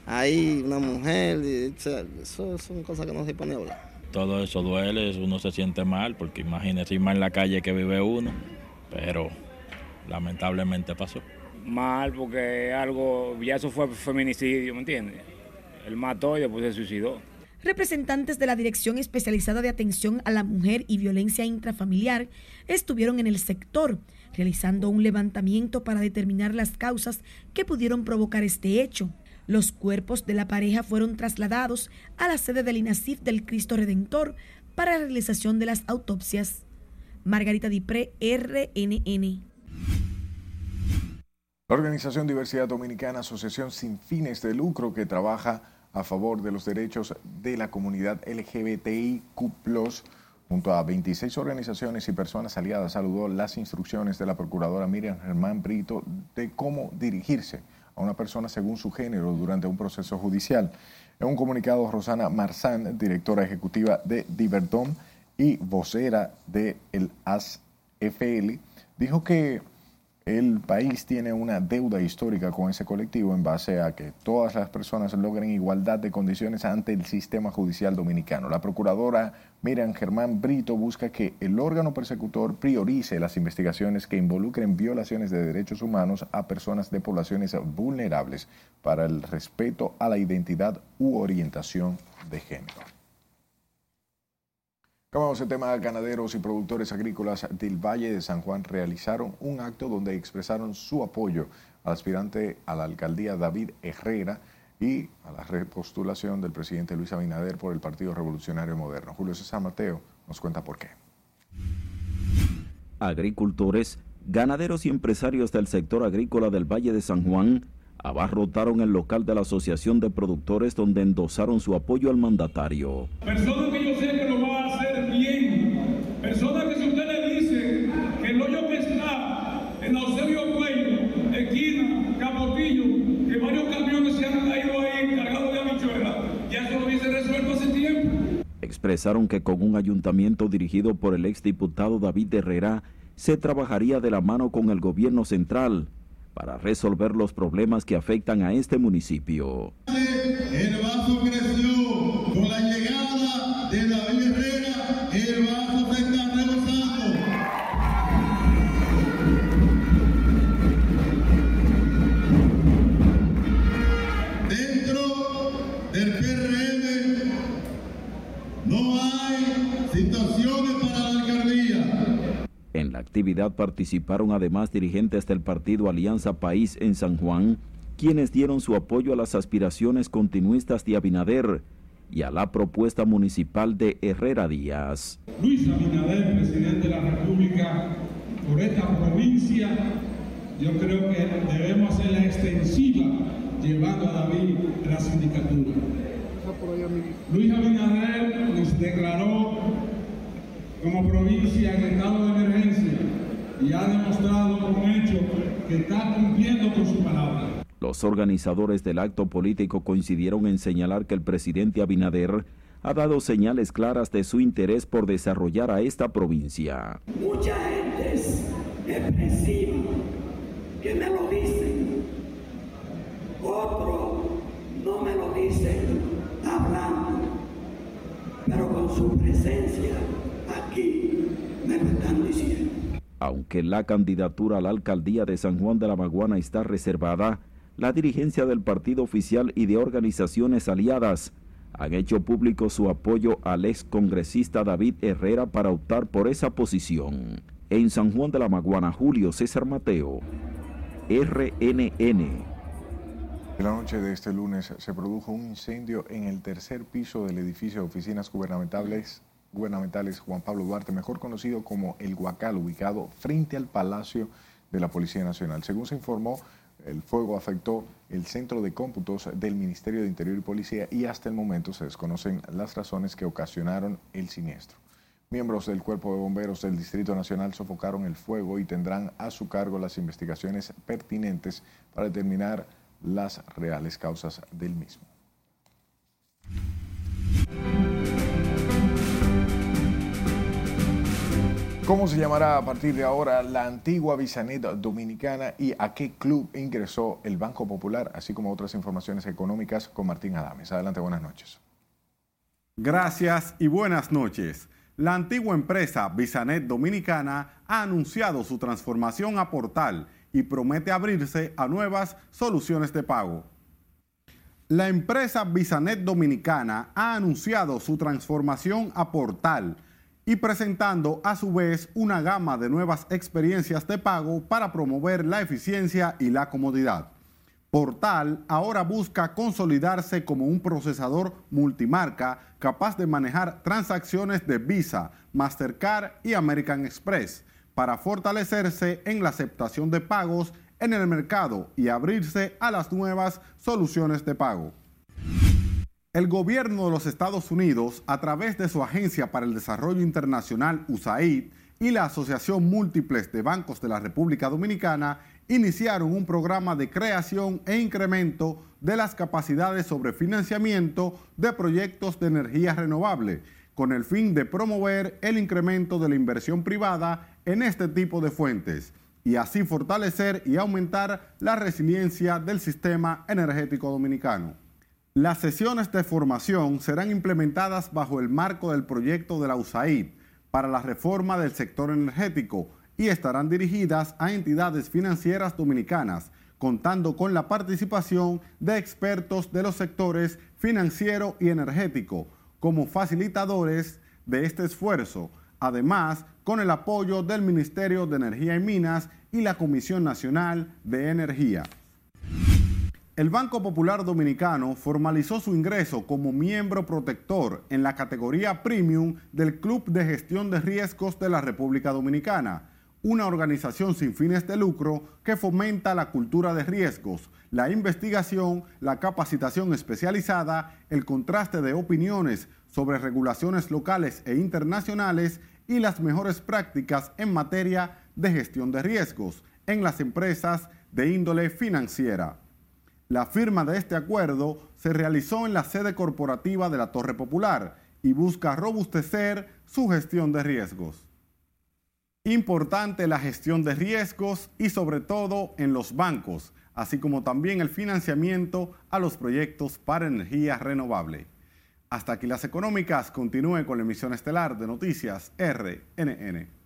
hay una mujer, eso son cosas que no se pone a hablar. Todo eso duele, uno se siente mal, porque imagínese más en la calle que vive uno, pero lamentablemente pasó. Mal, porque algo, ya eso fue feminicidio, ¿me entiendes? Él mató y después se suicidó. Representantes de la Dirección Especializada de Atención a la Mujer y Violencia Intrafamiliar estuvieron en el sector realizando un levantamiento para determinar las causas que pudieron provocar este hecho. Los cuerpos de la pareja fueron trasladados a la sede del INASIF del Cristo Redentor para la realización de las autopsias. Margarita Dipré, RNN. Organización Diversidad Dominicana, asociación sin fines de lucro que trabaja a favor de los derechos de la comunidad LGBTIQ, junto a 26 organizaciones y personas aliadas, saludó las instrucciones de la procuradora Miriam Germán Brito de cómo dirigirse a una persona según su género durante un proceso judicial. En un comunicado, Rosana Marzán, directora ejecutiva de Diverdom y vocera de el ASFL, dijo que el país tiene una deuda histórica con ese colectivo en base a que todas las personas logren igualdad de condiciones ante el sistema judicial dominicano. La procuradora Miriam Germán Brito busca que el órgano persecutor priorice las investigaciones que involucren violaciones de derechos humanos a personas de poblaciones vulnerables para el respeto a la identidad u orientación de género. Acabamos el tema, ganaderos y productores agrícolas del Valle de San Juan realizaron un acto donde expresaron su apoyo al aspirante a la alcaldía David Herrera y a la repostulación del presidente Luis Abinader por el Partido Revolucionario Moderno. Julio César Mateo nos cuenta por qué. Agricultores, ganaderos y empresarios del sector agrícola del Valle de San Juan abarrotaron el local de la Asociación de Productores donde endosaron su apoyo al mandatario. Personas que yo sé que lo va a hacer bien. Personas que si usted le dice que el hoyo que está en Eusebio Cuello, esquina, Capotillo, que varios camiones se han caído ahí cargados de habichuelas, ya eso lo hubiese resuelto hace tiempo. Expresaron que con un ayuntamiento dirigido por el exdiputado David Herrera se trabajaría de la mano con el gobierno central para resolver los problemas que afectan a este municipio. La actividad participaron además dirigentes del partido Alianza País en San Juan, quienes dieron su apoyo a las aspiraciones continuistas de Abinader y a la propuesta municipal de Herrera Díaz. Luis Abinader, presidente de la República, por esta provincia, yo creo que debemos hacerla extensiva, llevando a David la sindicatura. Luis Abinader nos declaró como provincia en estado de emergencia y ha demostrado con hecho que está cumpliendo con su palabra. Los organizadores del acto político coincidieron en señalar que el presidente Abinader ha dado señales claras de su interés por desarrollar a esta provincia. Mucha gente es depresiva, que me lo dicen. Otros no me lo dicen hablando, pero con su presencia me lo están diciendo. Aunque la candidatura a la alcaldía de San Juan de la Maguana está reservada, la dirigencia del partido oficial y de organizaciones aliadas han hecho público su apoyo al ex congresista David Herrera para optar por esa posición. En San Juan de la Maguana, Julio César Mateo, RNN. En la noche de este lunes se produjo un incendio en el tercer piso del edificio de oficinas gubernamentales, gubernamentales Juan Pablo Duarte, mejor conocido como El Huacal, ubicado frente al Palacio de la Policía Nacional. Según se informó, el fuego afectó el centro de cómputos del Ministerio de Interior y Policía y hasta el momento se desconocen las razones que ocasionaron el siniestro. Miembros del Cuerpo de Bomberos del Distrito Nacional sofocaron el fuego y tendrán a su cargo las investigaciones pertinentes para determinar las reales causas del mismo. ¿Cómo se llamará a partir de ahora la antigua Bisanet Dominicana y a qué club ingresó el Banco Popular, así como otras informaciones económicas con Martín Adames? Adelante, buenas noches. Gracias y buenas noches. La antigua empresa Bisanet Dominicana ha anunciado su transformación a portal y promete abrirse a nuevas soluciones de pago. La empresa Bisanet Dominicana ha anunciado su transformación a portal y presentando a su vez una gama de nuevas experiencias de pago para promover la eficiencia y la comodidad. Portal ahora busca consolidarse como un procesador multimarca capaz de manejar transacciones de Visa, Mastercard y American Express para fortalecerse en la aceptación de pagos en el mercado y abrirse a las nuevas soluciones de pago. El gobierno de los Estados Unidos, a través de su Agencia para el Desarrollo Internacional USAID y la Asociación Múltiples de Bancos de la República Dominicana, iniciaron un programa de creación e incremento de las capacidades sobre financiamiento de proyectos de energía renovable, con el fin de promover el incremento de la inversión privada en este tipo de fuentes y así fortalecer y aumentar la resiliencia del sistema energético dominicano. Las sesiones de formación serán implementadas bajo el marco del proyecto de la USAID para la reforma del sector energético y estarán dirigidas a entidades financieras dominicanas, contando con la participación de expertos de los sectores financiero y energético como facilitadores de este esfuerzo, además con el apoyo del Ministerio de Energía y Minas y la Comisión Nacional de Energía. El Banco Popular Dominicano formalizó su ingreso como miembro protector en la categoría Premium del Club de Gestión de Riesgos de la República Dominicana, una organización sin fines de lucro que fomenta la cultura de riesgos, la investigación, la capacitación especializada, el contraste de opiniones sobre regulaciones locales e internacionales y las mejores prácticas en materia de gestión de riesgos en las empresas de índole financiera. La firma de este acuerdo se realizó en la sede corporativa de la Torre Popular y busca robustecer su gestión de riesgos. Importante la gestión de riesgos y sobre todo en los bancos, así como también el financiamiento a los proyectos para energía renovable. Hasta aquí las económicas. Continúe con la emisión estelar de Noticias RNN.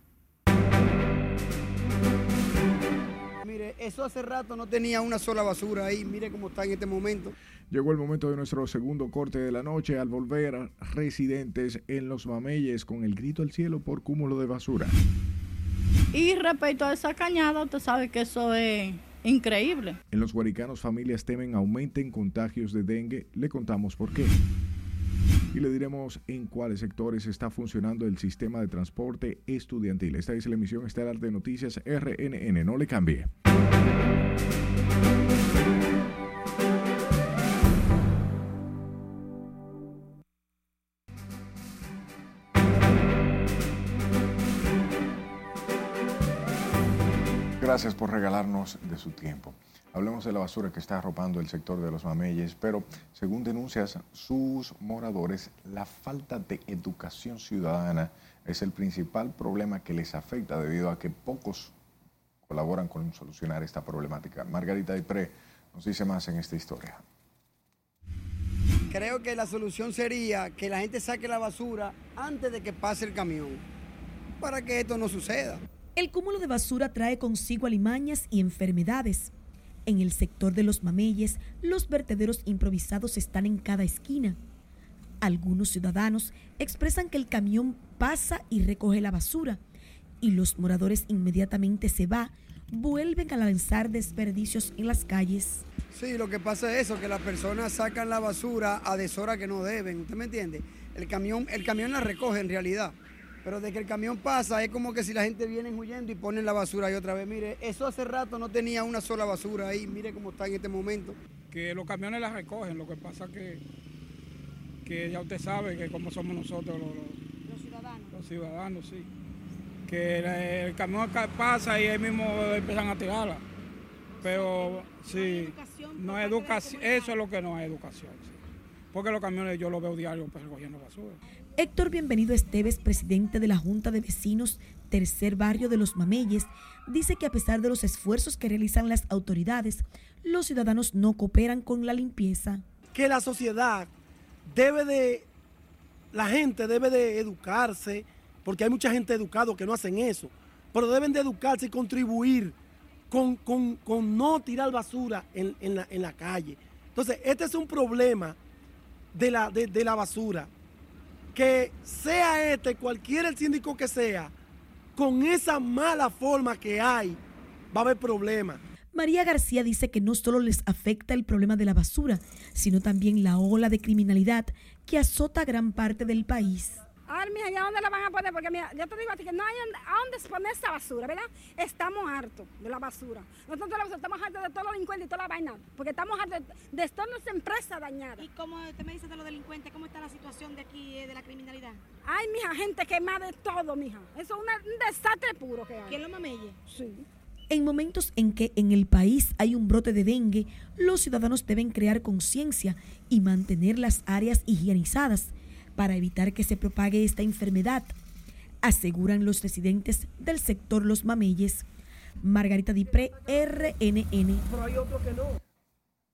Eso hace rato no tenía una sola basura ahí. Mire cómo está en este momento. Llegó el momento de nuestro segundo corte de la noche al volver residentes en los mameyes con el grito al cielo por cúmulo de basura. Y respecto a esa cañada, usted sabe que eso es increíble. En los guaricanos familias temen aumenten contagios de dengue. Le contamos por qué. Y le diremos en cuáles sectores está funcionando el sistema de transporte estudiantil. Esta es la emisión estelar de Noticias RNN. No le cambie. Gracias por regalarnos de su tiempo. Hablemos de la basura que está arropando el sector de los mameyes, pero según denuncias sus moradores, la falta de educación ciudadana es el principal problema que les afecta debido a que pocos colaboran con solucionar esta problemática. Margarita Dupré nos dice más en esta historia. Creo que la solución sería que la gente saque la basura antes de que pase el camión, para que esto no suceda. El cúmulo de basura trae consigo alimañas y enfermedades. En el sector de los mameyes, los vertederos improvisados están en cada esquina. Algunos ciudadanos expresan que el camión pasa y recoge la basura, y los moradores inmediatamente se va, vuelven a lanzar desperdicios en las calles. Sí, lo que pasa es eso, que las personas sacan la basura a deshora que no deben, ¿usted me entiende? El camión, el camión la recoge en realidad, pero de que el camión pasa es como que si la gente viene huyendo y ponen la basura ahí otra vez. Mire, eso hace rato no tenía una sola basura ahí, mire cómo está en este momento. Que los camiones la recogen, lo que pasa que, que ya usted sabe que como somos nosotros los, los ciudadanos. Los ciudadanos, sí que el, camión pasa y ahí mismo empiezan a tirarla. Pero sí, no es educación, eso es lo que no es educación. Porque los camiones yo los veo diario pues, recogiendo basura. Héctor Bienvenido Esteves, presidente de la Junta de Vecinos Tercer Barrio de los Mameyes, dice que a pesar de los esfuerzos que realizan las autoridades, los ciudadanos no cooperan con la limpieza. Que la sociedad debe de, la gente debe de educarse, porque hay mucha gente educada que no hacen eso, pero deben de educarse y contribuir con, no tirar basura en, en, la, calle. Entonces, este es un problema de la, de, la basura. Que sea este, cualquier el síndico que sea, con esa mala forma que hay, va a haber problemas. María García dice que no solo les afecta el problema de la basura, sino también la ola de criminalidad que azota gran parte del país. A ver, mija, ¿ya dónde la van a poner? Porque mira, yo te digo a ti que no hay a dónde poner esa basura, ¿verdad? Estamos hartos de la basura. Nosotros estamos hartos de todos los delincuentes y toda la vaina, porque estamos hartos de, de todas nuestras empresas dañadas. ¿Y cómo usted me dice de los delincuentes? ¿Cómo está la situación de aquí, eh, de la criminalidad? Ay, mija, gente quemada de todo, mija. Eso es una- un desastre puro que hay. ¿Quién lo mamelle? Sí. En momentos en que en el país hay un brote de dengue, los ciudadanos deben crear conciencia y mantener las áreas higienizadas para evitar que se propague esta enfermedad, aseguran los residentes del sector Los Mameyes. Margarita Dipré, RNN. Pero hay otros que no.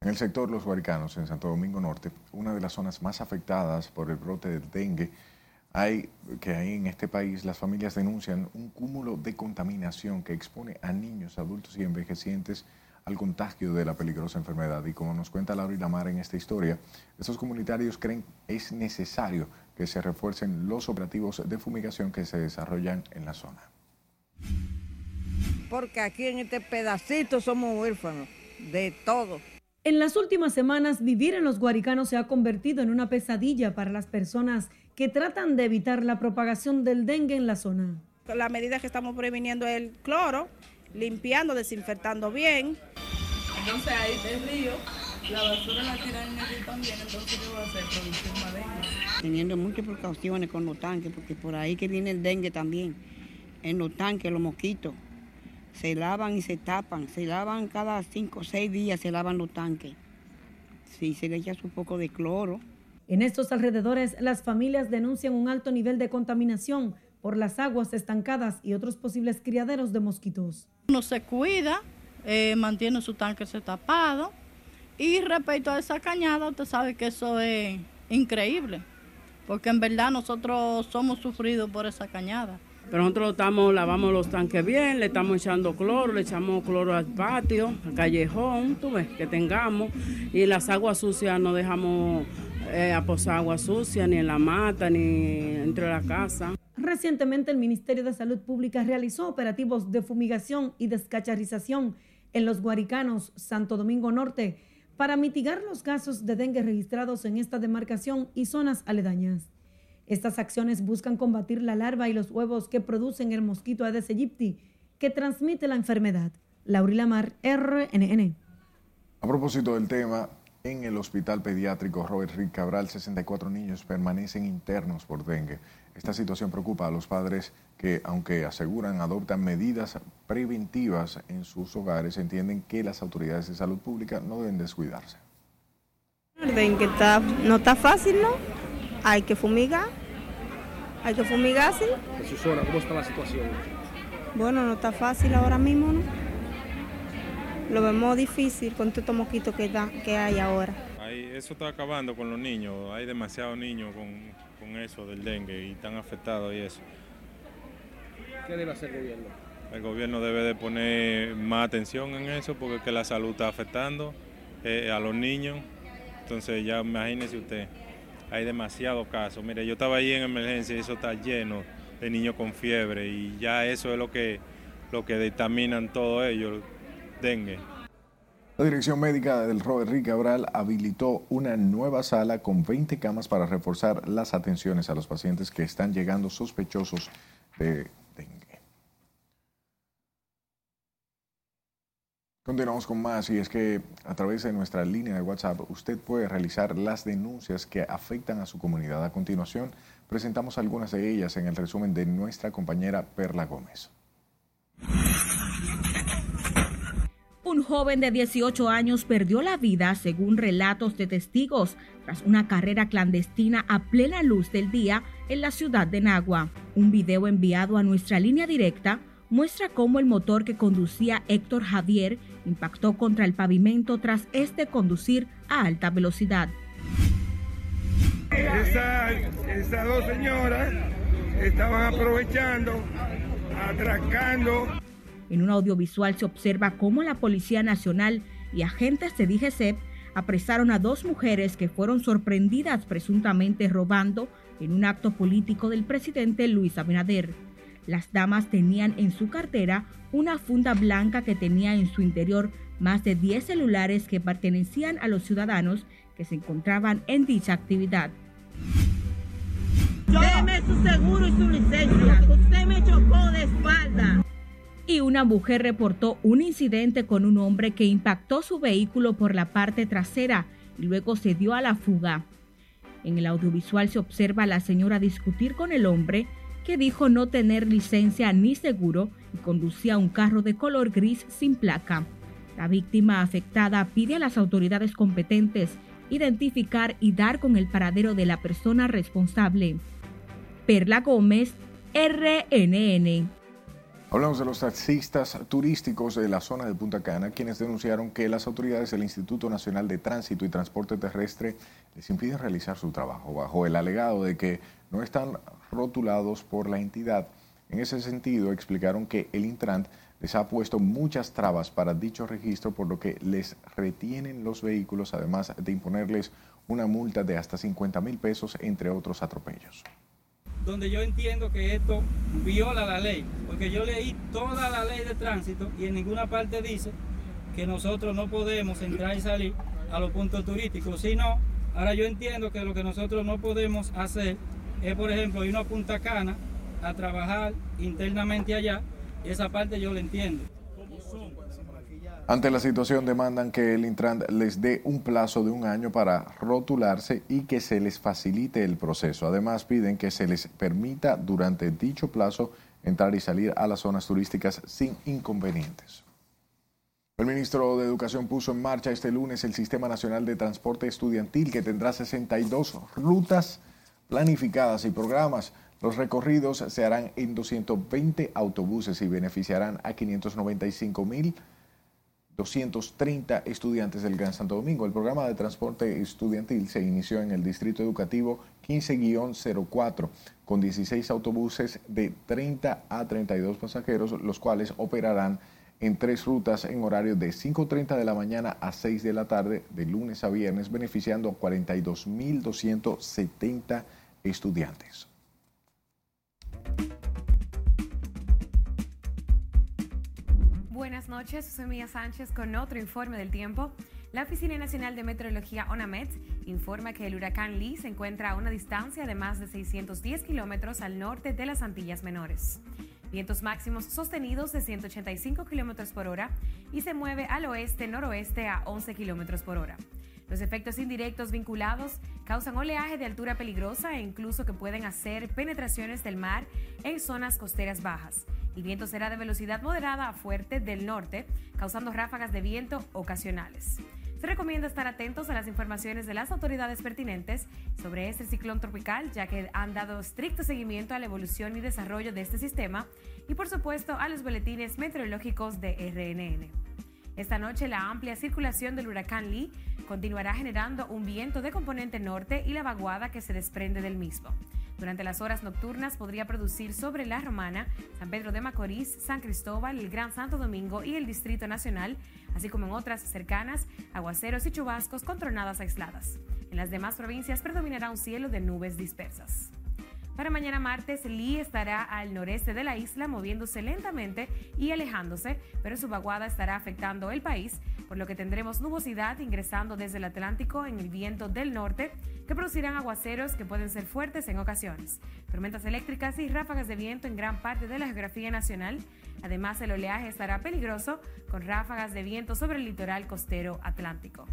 En el sector Los Guaricanos, en Santo Domingo Norte, una de las zonas más afectadas por el brote del dengue, hay que hay en este país las familias denuncian un cúmulo de contaminación que expone a niños, adultos y envejecientes al contagio de la peligrosa enfermedad. Y como nos cuenta Laura Lamar en esta historia, estos comunitarios creen es necesario que se refuercen los operativos de fumigación que se desarrollan en la zona. Porque aquí en este pedacito somos huérfanos de todo. En las últimas semanas, vivir en los Guaricanos se ha convertido en una pesadilla para las personas que tratan de evitar la propagación del dengue en la zona. La medida que estamos previniendo es el cloro, limpiando, desinfectando bien. Entonces ahí el río, la basura la tiran en el río también, entonces ¿qué va a hacer? Producir más dengue. teniendo muchas precauciones con los tanques, porque por ahí que viene el dengue también. En los tanques, los mosquitos se lavan y se tapan, se lavan cada cinco o seis días, se lavan los tanques. Sí, se le echa su poco de cloro. En estos alrededores, las familias denuncian un alto nivel de contaminación por las aguas estancadas y otros posibles criaderos de mosquitos. Uno se cuida, eh, mantiene su tanque tapado y respecto a esa cañada, usted sabe que eso es increíble, porque en verdad nosotros somos sufridos por esa cañada. Pero nosotros estamos, lavamos los tanques bien, le estamos echando cloro, le echamos cloro al patio, al callejón, tú ves, que tengamos. Y las aguas sucias no dejamos eh, aposar agua sucia ni en la mata ni entre la casa. Recientemente el Ministerio de Salud Pública realizó operativos de fumigación y descacharización en los Guaricanos, Santo Domingo Norte, para mitigar los casos de dengue registrados en esta demarcación y zonas aledañas. Estas acciones buscan combatir la larva y los huevos que producen el mosquito Aedes aegypti, que transmite la enfermedad. Laurila Mar, RNN. A propósito del tema, en el hospital pediátrico Robert Rick Cabral, 64 niños permanecen internos por dengue. Esta situación preocupa a los padres que, aunque aseguran adoptan medidas preventivas en sus hogares, entienden que las autoridades de salud pública no deben descuidarse. Dengue está, no está fácil, ¿no? Hay que fumigar, hay que fumigar, sí. En su zona, ¿cómo está la situación? Bueno, no está fácil ahora mismo, ¿no? Lo vemos difícil con todos estos mosquitos que, da, que hay ahora. Ahí, eso está acabando con los niños. Hay demasiados niños con, con eso del dengue y están afectados y eso. ¿Qué debe hacer el gobierno? El gobierno debe de poner más atención en eso porque es que la salud está afectando eh, a los niños. Entonces ya imagínese usted, hay demasiados casos. Mire, yo estaba ahí en emergencia y eso está lleno de niños con fiebre y ya eso es lo que, lo que dictaminan todo ellos, dengue. La Dirección Médica del Robert Cabral habilitó una nueva sala con 20 camas para reforzar las atenciones a los pacientes que están llegando sospechosos de dengue. Continuamos con más y es que a través de nuestra línea de WhatsApp usted puede realizar las denuncias que afectan a su comunidad. A continuación presentamos algunas de ellas en el resumen de nuestra compañera Perla Gómez. Un joven de 18 años perdió la vida, según relatos de testigos, tras una carrera clandestina a plena luz del día en la ciudad de Nagua. Un video enviado a nuestra línea directa muestra cómo el motor que conducía Héctor Javier impactó contra el pavimento tras este conducir a alta velocidad. Esa- esas dos señoras estaban aprovechando, atracando. En un audiovisual se observa cómo la Policía Nacional y agentes de DGCEP apresaron a dos mujeres que fueron sorprendidas presuntamente robando en un acto político del presidente Luis Abinader. Las damas tenían en su cartera una funda blanca que tenía en su interior más de 10 celulares que pertenecían a los ciudadanos que se encontraban en dicha actividad. Deme su seguro y su licencia. Usted me chocó de espalda. Y una mujer reportó un incidente con un hombre que impactó su vehículo por la parte trasera y luego se dio a la fuga. En el audiovisual se observa a la señora discutir con el hombre que dijo no tener licencia ni seguro y conducía un carro de color gris sin placa. La víctima afectada pide a las autoridades competentes identificar y dar con el paradero de la persona responsable. Perla Gómez, RNN. Hablamos de los taxistas turísticos de la zona de Punta Cana, quienes denunciaron que las autoridades del Instituto Nacional de Tránsito y Transporte Terrestre les impiden realizar su trabajo, bajo el alegado de que no están rotulados por la entidad. En ese sentido, explicaron que el Intrant les ha puesto muchas trabas para dicho registro, por lo que les retienen los vehículos, además de imponerles una multa de hasta 50 mil pesos, entre otros atropellos donde yo entiendo que esto viola la ley, porque yo leí toda la ley de tránsito y en ninguna parte dice que nosotros no podemos entrar y salir a los puntos turísticos, sino, ahora yo entiendo que lo que nosotros no podemos hacer es, por ejemplo, ir a Punta Cana a trabajar internamente allá, y esa parte yo la entiendo. Ante la situación demandan que el Intran les dé un plazo de un año para rotularse y que se les facilite el proceso. Además piden que se les permita durante dicho plazo entrar y salir a las zonas turísticas sin inconvenientes. El ministro de Educación puso en marcha este lunes el Sistema Nacional de Transporte Estudiantil que tendrá 62 rutas planificadas y programas. Los recorridos se harán en 220 autobuses y beneficiarán a 595 mil 230 estudiantes del Gran Santo Domingo. El programa de transporte estudiantil se inició en el Distrito Educativo 15-04 con 16 autobuses de 30 a 32 pasajeros, los cuales operarán en tres rutas en horario de 5.30 de la mañana a 6 de la tarde, de lunes a viernes, beneficiando a 42.270 estudiantes. Buenas noches, soy Mía Sánchez con otro informe del tiempo. La Oficina Nacional de Meteorología ONAMET informa que el huracán Lee se encuentra a una distancia de más de 610 kilómetros al norte de las Antillas Menores. Vientos máximos sostenidos de 185 kilómetros por hora y se mueve al oeste-noroeste a 11 kilómetros por hora. Los efectos indirectos vinculados causan oleaje de altura peligrosa e incluso que pueden hacer penetraciones del mar en zonas costeras bajas. El viento será de velocidad moderada a fuerte del norte, causando ráfagas de viento ocasionales. Se recomienda estar atentos a las informaciones de las autoridades pertinentes sobre este ciclón tropical, ya que han dado estricto seguimiento a la evolución y desarrollo de este sistema y por supuesto a los boletines meteorológicos de RNN. Esta noche la amplia circulación del huracán Lee continuará generando un viento de componente norte y la vaguada que se desprende del mismo. Durante las horas nocturnas podría producir sobre La Romana, San Pedro de Macorís, San Cristóbal, el Gran Santo Domingo y el Distrito Nacional, así como en otras cercanas, aguaceros y chubascos con tronadas aisladas. En las demás provincias predominará un cielo de nubes dispersas. Para mañana martes, Lee estará al noreste de la isla, moviéndose lentamente y alejándose, pero su vaguada estará afectando el país, por lo que tendremos nubosidad ingresando desde el Atlántico en el viento del norte, que producirán aguaceros que pueden ser fuertes en ocasiones, tormentas eléctricas y ráfagas de viento en gran parte de la geografía nacional. Además, el oleaje estará peligroso, con ráfagas de viento sobre el litoral costero atlántico.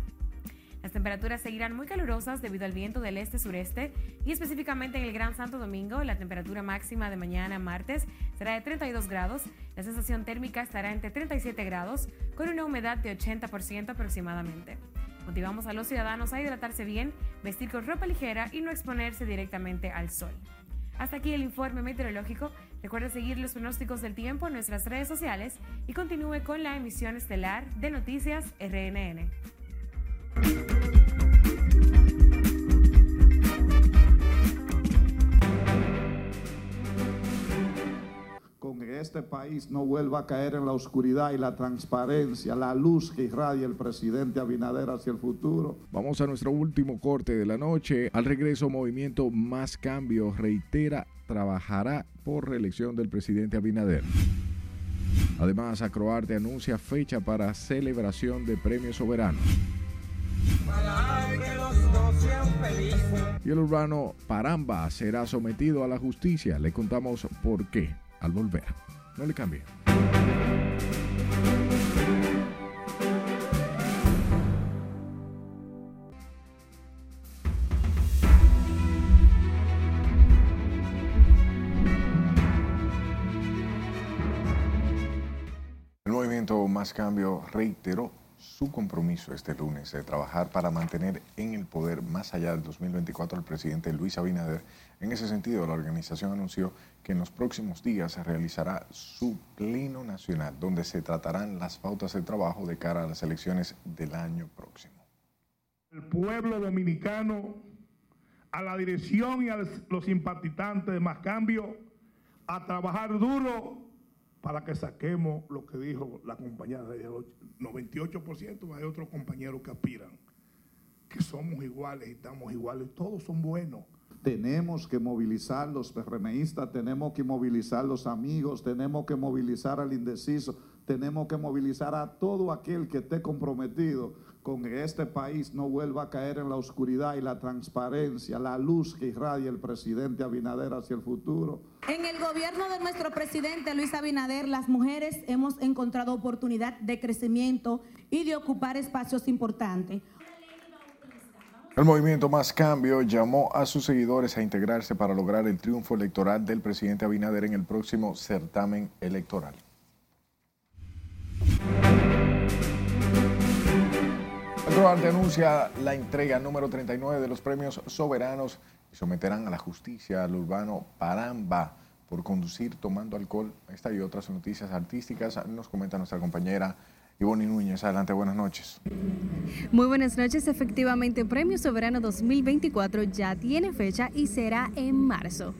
Las temperaturas seguirán muy calurosas debido al viento del este-sureste y específicamente en el Gran Santo Domingo la temperatura máxima de mañana martes será de 32 grados, la sensación térmica estará entre 37 grados con una humedad de 80% aproximadamente. Motivamos a los ciudadanos a hidratarse bien, vestir con ropa ligera y no exponerse directamente al sol. Hasta aquí el informe meteorológico. Recuerde seguir los pronósticos del tiempo en nuestras redes sociales y continúe con la emisión estelar de Noticias RNN. Congreso este país no vuelva a caer en la oscuridad y la transparencia, la luz que irradia el presidente Abinader hacia el futuro. Vamos a nuestro último corte de la noche. Al regreso, Movimiento Más Cambio reitera trabajará por reelección del presidente Abinader. Además, Acroarte anuncia fecha para celebración de premios soberanos. Y el urbano Paramba será sometido a la justicia. Le contamos por qué al volver. No le cambie. El movimiento Más Cambio reiteró su compromiso este lunes de trabajar para mantener en el poder más allá del 2024 al presidente Luis Abinader. En ese sentido, la organización anunció que en los próximos días se realizará su pleno nacional, donde se tratarán las pautas de trabajo de cara a las elecciones del año próximo. El pueblo dominicano, a la dirección y a los simpatizantes de Más Cambio, a trabajar duro para que saquemos lo que dijo la compañera de 98%, hay otros compañeros que aspiran, que somos iguales y estamos iguales, todos son buenos. Tenemos que movilizar los PRMistas, tenemos que movilizar los amigos, tenemos que movilizar al indeciso, tenemos que movilizar a todo aquel que esté comprometido con que este país no vuelva a caer en la oscuridad y la transparencia, la luz que irradia el presidente Abinader hacia el futuro. En el gobierno de nuestro presidente Luis Abinader, las mujeres hemos encontrado oportunidad de crecimiento y de ocupar espacios importantes. El movimiento Más Cambio llamó a sus seguidores a integrarse para lograr el triunfo electoral del presidente Abinader en el próximo certamen electoral. Arte anuncia la entrega número 39 de los premios soberanos y someterán a la justicia al urbano Paramba por conducir tomando alcohol. Esta y otras noticias artísticas nos comenta nuestra compañera Ivonne Núñez. Adelante, buenas noches. Muy buenas noches. Efectivamente, Premio Soberano 2024 ya tiene fecha y será en marzo.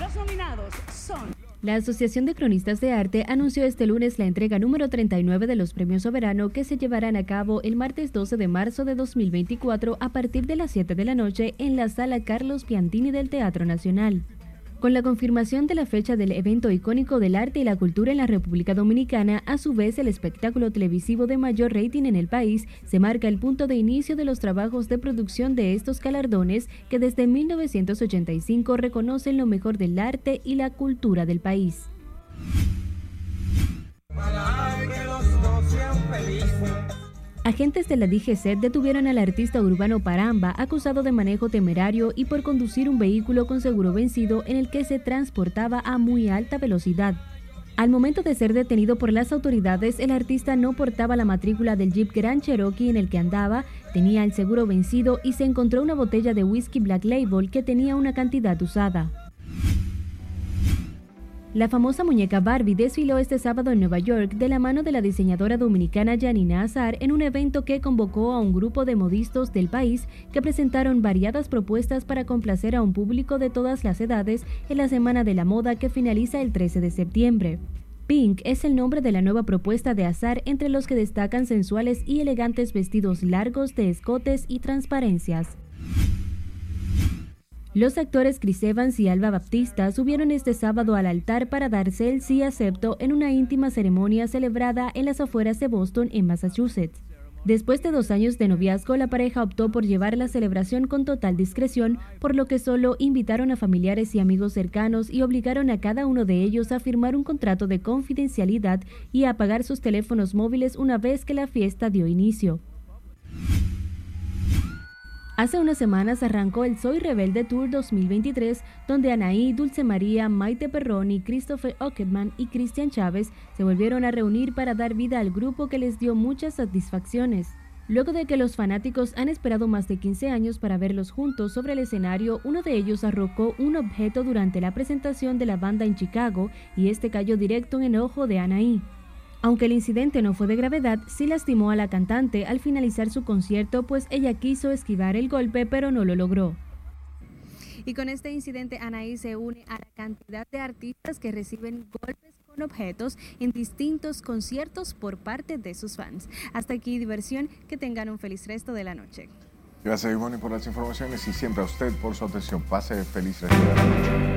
Los nominados son la Asociación de Cronistas de Arte anunció este lunes la entrega número 39 de los Premios Soberano que se llevarán a cabo el martes 12 de marzo de 2024 a partir de las 7 de la noche en la sala Carlos Piantini del Teatro Nacional. Con la confirmación de la fecha del evento icónico del arte y la cultura en la República Dominicana, a su vez el espectáculo televisivo de mayor rating en el país, se marca el punto de inicio de los trabajos de producción de estos galardones que desde 1985 reconocen lo mejor del arte y la cultura del país. Agentes de la DGC detuvieron al artista urbano Paramba acusado de manejo temerario y por conducir un vehículo con seguro vencido en el que se transportaba a muy alta velocidad. Al momento de ser detenido por las autoridades, el artista no portaba la matrícula del Jeep Grand Cherokee en el que andaba, tenía el seguro vencido y se encontró una botella de whisky Black Label que tenía una cantidad usada. La famosa muñeca Barbie desfiló este sábado en Nueva York de la mano de la diseñadora dominicana Janina Azar en un evento que convocó a un grupo de modistos del país que presentaron variadas propuestas para complacer a un público de todas las edades en la Semana de la Moda que finaliza el 13 de septiembre. Pink es el nombre de la nueva propuesta de Azar entre los que destacan sensuales y elegantes vestidos largos de escotes y transparencias. Los actores Chris Evans y Alba Baptista subieron este sábado al altar para darse el sí acepto en una íntima ceremonia celebrada en las afueras de Boston, en Massachusetts. Después de dos años de noviazgo, la pareja optó por llevar la celebración con total discreción, por lo que solo invitaron a familiares y amigos cercanos y obligaron a cada uno de ellos a firmar un contrato de confidencialidad y a apagar sus teléfonos móviles una vez que la fiesta dio inicio. Hace unas semanas arrancó el Soy Rebelde Tour 2023, donde Anaí, Dulce María, Maite Perroni, Christopher Ocketman y Cristian Chávez se volvieron a reunir para dar vida al grupo que les dio muchas satisfacciones. Luego de que los fanáticos han esperado más de 15 años para verlos juntos sobre el escenario, uno de ellos arrojó un objeto durante la presentación de la banda en Chicago y este cayó directo en el ojo de Anaí. Aunque el incidente no fue de gravedad, sí lastimó a la cantante al finalizar su concierto, pues ella quiso esquivar el golpe, pero no lo logró. Y con este incidente, Anaí se une a la cantidad de artistas que reciben golpes con objetos en distintos conciertos por parte de sus fans. Hasta aquí diversión, que tengan un feliz resto de la noche. Gracias Ivonne por las informaciones y siempre a usted por su atención. Pase feliz resto de la noche.